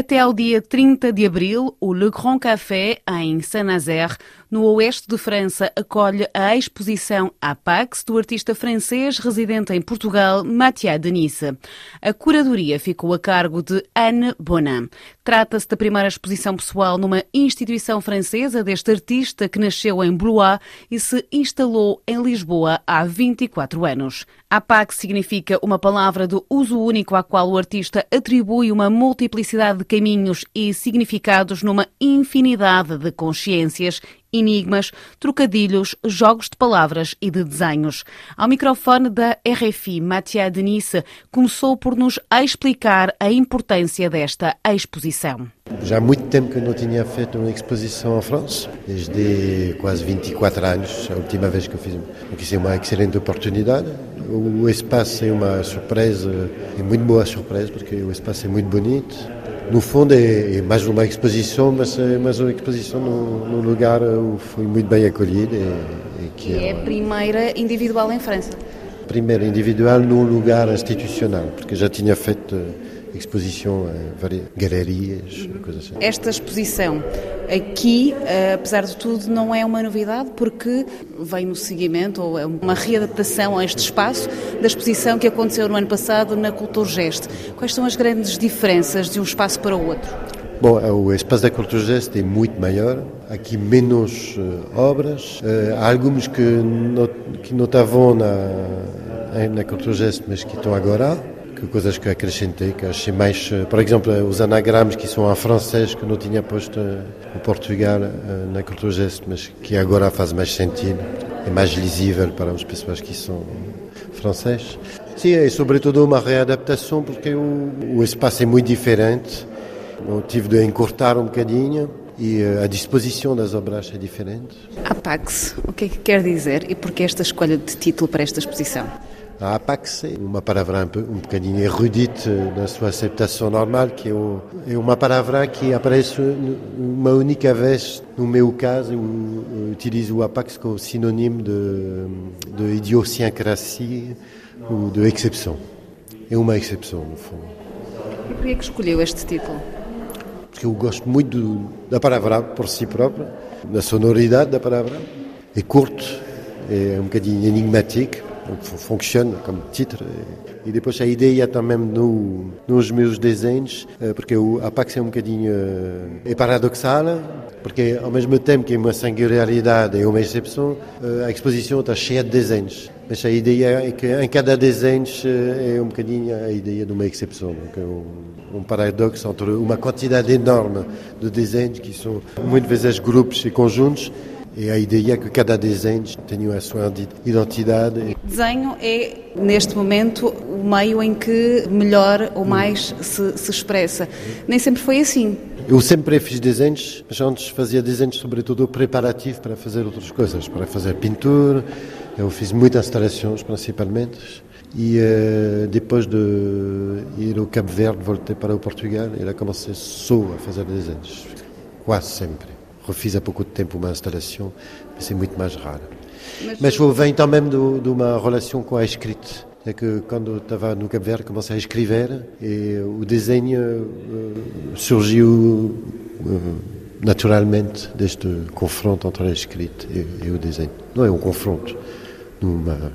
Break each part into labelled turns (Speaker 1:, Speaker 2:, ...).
Speaker 1: Até ao dia 30 de abril, o Le Grand Café, em Saint-Nazaire, no oeste de França, acolhe a exposição Apax do artista francês residente em Portugal, Mathieu Denisse. A curadoria ficou a cargo de Anne Bonin. Trata-se da primeira exposição pessoal numa instituição francesa deste artista que nasceu em Blois e se instalou em Lisboa há 24 anos. Apax significa uma palavra de uso único à qual o artista atribui uma multiplicidade de caminhos e significados numa infinidade de consciências enigmas, trocadilhos, jogos de palavras e de desenhos. Ao microfone da RFI, Mathieu Denisse começou por nos explicar a importância desta exposição.
Speaker 2: Já há muito tempo que não tinha feito uma exposição em França, desde quase 24 anos, a última vez que eu fiz. Aqui é uma excelente oportunidade. O espaço é uma surpresa, é muito boa surpresa, porque o espaço é muito bonito no fundo é, é, mais uma exposição, mas é mais uma exposição num, lugar onde foi muito bem acolhido.
Speaker 1: E, e que é, é a primeira individual em França?
Speaker 2: Primeira individual num lugar institucional, porque já tinha feito exposição em várias galerias, coisas assim.
Speaker 1: Esta exposição aqui, eh, apesar de tudo, não é uma novidade porque vem no seguimento ou é uma readaptação a este espaço da exposição que aconteceu no ano passado na Culturgest. Quais são as grandes diferenças de um espaço para o outro?
Speaker 2: Bom, o espaço da Culturgest é muito maior, aqui menos uh, obras, uh, há algumas que não, que não estavam na, na Culturgest, mas que estão agora coisas que acrescentei, que achei mais, eh, por exemplo, os anagramas que são em francês, que não tinha posto em Portugal eh, na cultura gesto, mas que agora faz mais sentido, é mais lisível para as pessoas que são francês. Sim, é sobretudo uma readaptação, porque o, o espaço é muito diferente, eu tive de encurtar um bocadinho, e eh, a disposição das obras é diferente.
Speaker 1: Apax, o que é que quer dizer e por que esta escolha de título para esta exposição?
Speaker 2: A Apax uma palavra um, bocadinho erudite na sua aceptação normal, que é, o, é, uma palavra que aparece uma única vez. No meu caso, eu, utilizo o Apax como sinônimo de, de idiosincrasia ou de exceção. É uma exceção, no fundo.
Speaker 1: E por que é que escolheu este título?
Speaker 2: Porque eu gosto muito do, da palavra por si própria, da sonoridade da palavra. É curto, é um bocadinho enigmático funciona como título. E depois a ideia também no, nos meus desenhos, eh, porque o Apax é um bocadinho é paradoxal, porque ao mesmo tempo que é uma singularidade e uma exceção, eh, a exposição está cheia de desenhos. Mas a ideia é que em cada desenho é um bocadinho a ideia de uma exceção. Donc, um, um paradoxo entre uma quantidade enorme de desenhos que são muitas vezes grupos e conjuntos e a ideia é que cada desenho tenha a sua identidade.
Speaker 1: Desenho é, neste momento, o meio em que melhor ou mais se, se expressa. Nem sempre foi assim.
Speaker 2: Eu sempre fiz desenhos, mas antes fazia desenhos sobretudo preparativo para fazer outras coisas, para fazer pintura. Eu fiz muitas instalações, principalmente. E uh, depois de ir ao Cabo Verde, voltei para o Portugal e lá comecei só a fazer desenhos, quase sempre há pouco tempo uma instalação, mas é muito mais rara. Mas, mas vem também de uma relação com a escrita. É que quando estava no Cabo Verde comecei a escrever e o desenho uh, surgiu uh, naturalmente deste confronto entre a escrita e, e, o desenho. Não é um confronto, numa,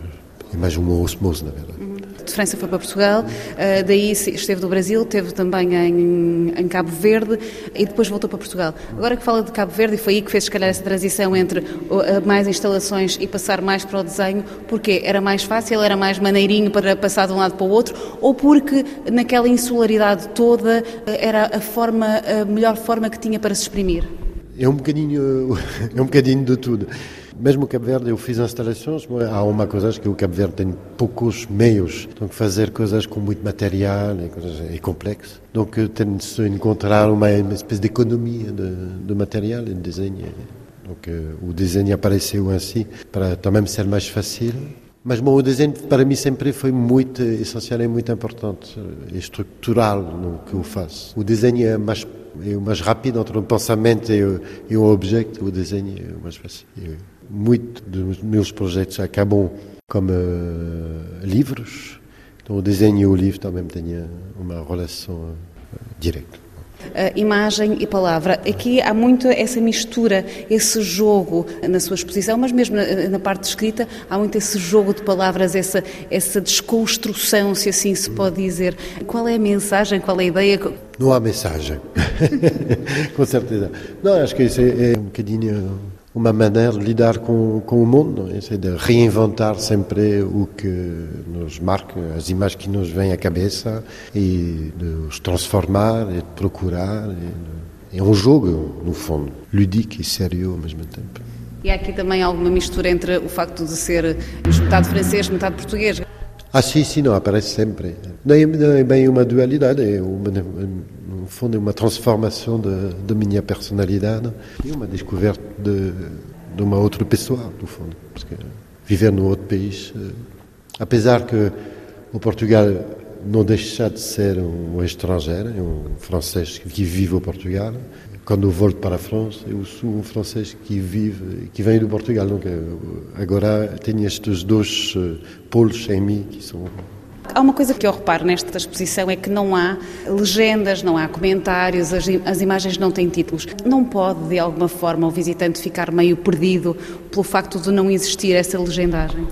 Speaker 2: é mais uma osmose, na verdade.
Speaker 1: De França foi para Portugal, uh, daí esteve do Brasil, esteve também em, em, Cabo Verde e depois voltou para Portugal. Agora que fala de Cabo Verde, e foi aí que fez se calhar essa transição entre uh, mais instalações e passar mais para o desenho, porque era mais fácil, era mais maneirinho para passar de um lado para o outro, ou porque naquela insularidade toda uh, era a forma, a melhor forma que tinha para se exprimir?
Speaker 2: É um bocadinho, é um bocadinho de tudo. Mesmo o Cabo Verde eu fiz instalações, há uma coisa que o Cabo Verde tem poucos meios, que fazer coisas com muito material e, coisas, é complexo. Então tem de encontrar uma, espécie de economia de, de material e de desenho. Donc, o desenho apareceu assim para também ser mais fácil. Mas bom, o desenho para mim sempre foi muito essencial e muito importante, estrutural no que eu faço. O desenho é mais é o mais rápido entre um pensamento e, e um objeto. O desenho é o mais fácil. Muito dos meus projetos acabam como uh, livros. Então, o desenho e o livro também têm uma relação uh, direta.
Speaker 1: Imagem e palavra. Aqui há muito essa mistura, esse jogo na sua exposição, mas mesmo na, na parte escrita, há muito esse jogo de palavras, essa, essa desconstrução, se assim se pode dizer. Qual é a mensagem, qual é a ideia?
Speaker 2: Não há mensagem, com certeza. Não, acho que isso é, é um bocadinho uma maneira de lidar com, com o mundo, é de reinventar sempre o que nos marca, as imagens que nos vêm à cabeça e de os transformar e de procurar. é um jogo, no fundo, lúdico e sério ao mesmo tempo.
Speaker 1: E há aqui também alguma mistura entre o facto de ser metade francês, metade português?
Speaker 2: Ah, sim, sim, não, aparece sempre. Não é, não é bem uma dualidade, é uma, no fundo é uma transformação de, de minha personalidade e uma descoberta de, de uma outra pessoa, no fundo. Porque viver num outro país, apesar que o Portugal não deixa de ser um estrangeiro, um francês que vive no Portugal, quando volto para a França, eu sou um francês que vive, que vem do Portugal. Donc, agora tenho estes dois eh, polos em mim que são
Speaker 1: Há uma coisa que eu reparo nesta exposição é que não há legendas, não há comentários, as, as, imagens não têm títulos. Não pode, de alguma forma, o visitante ficar meio perdido pelo facto de não existir essa legendagem?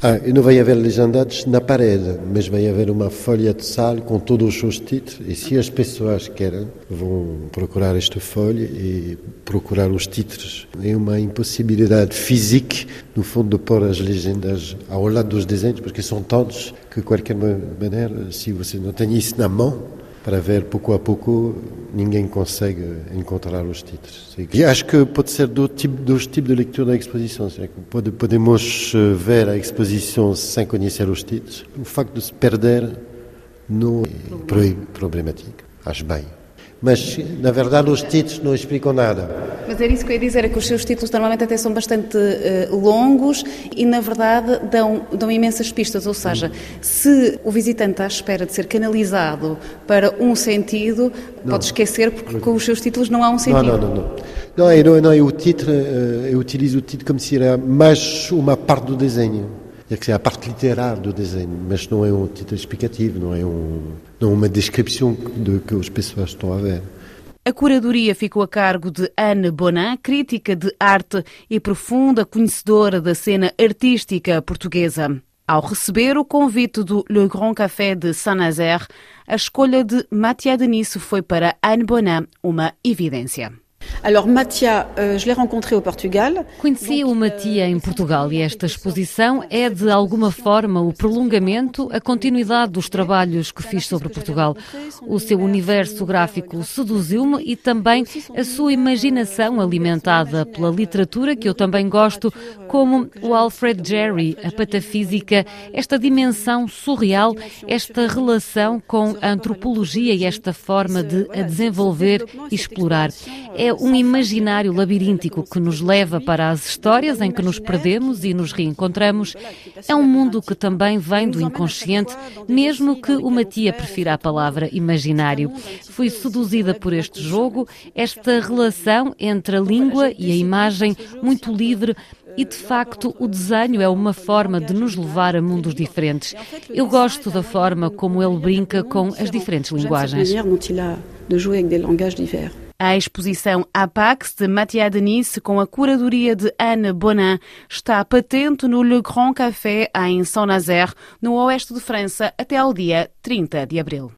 Speaker 2: Ah, e não vai haver legendados na parede, mas vai haver uma folha de sal com todos os títulos. E se as pessoas querem, vão procurar esta folha e procurar os títulos. É uma impossibilidade física, no fundo, de pôr as legendas ao lado dos desenhos, porque são tantos que, de qualquer maneira, se você não tem isso na mão, para ver pouco a pouco ninguém consegue encontrar os títulos. E acho que pode ser do tipo, dos tipos de leitura da exposição. Pode, podemos eh, ver a exposição sem conhecer os títulos. O facto de se perder não é problemático. Acho bem mas na verdade os títulos não explicam nada.
Speaker 1: Mas era isso que eu ia dizer, é que os seus títulos normalmente até são bastante uh, longos e na verdade dão, dão imensas pistas, ou seja, se o visitante está à espera de ser canalizado para um sentido, não. pode esquecer porque com os seus títulos não há um sentido.
Speaker 2: Não, não, não. Não, não, é, não, é o título, eu utilizo o título como se era mais uma parte do desenho é que é a parte literária do desenho, mas não é um título explicativo, não é, um, não é uma descrição do que as pessoas estão a ver.
Speaker 1: A curadoria ficou a cargo de Anne Bonan, crítica de arte e profunda conhecedora da cena artística portuguesa. Ao receber o convite do Le Grand Café de Saint-Nazaire, a escolha de Mathia Denis foi para Anne Bonan uma evidência.
Speaker 3: Euh, je l'ai rencontré au Portugal.
Speaker 4: Conheci o Matia em Portugal e esta exposição é, de alguma forma, o prolongamento, a continuidade dos trabalhos que fiz sobre Portugal. O seu universo gráfico seduziu-me e também a sua imaginação alimentada pela literatura, que eu também gosto, como o Alfred Jerry, a patafísica, esta dimensão surreal, esta relação com a antropologia e esta forma de a desenvolver e explorar. É um imaginário labiríntico que nos leva para as histórias em que nos perdemos e nos reencontramos. É um mundo que também vem do inconsciente, mesmo que o Matia prefira a palavra imaginário. Fui seduzida por este jogo, esta relação entre a língua e a imagem, muito livre, e de facto o desenho é uma forma de nos levar a mundos diferentes. Eu gosto da forma como ele brinca com as diferentes linguagens.
Speaker 1: A exposição Apax de Mathieu Denis, com a curadoria de Anne Bonin, está patente no Le Grand Café em Saint-Nazaire, no oeste de França, até ao dia 30 de abril.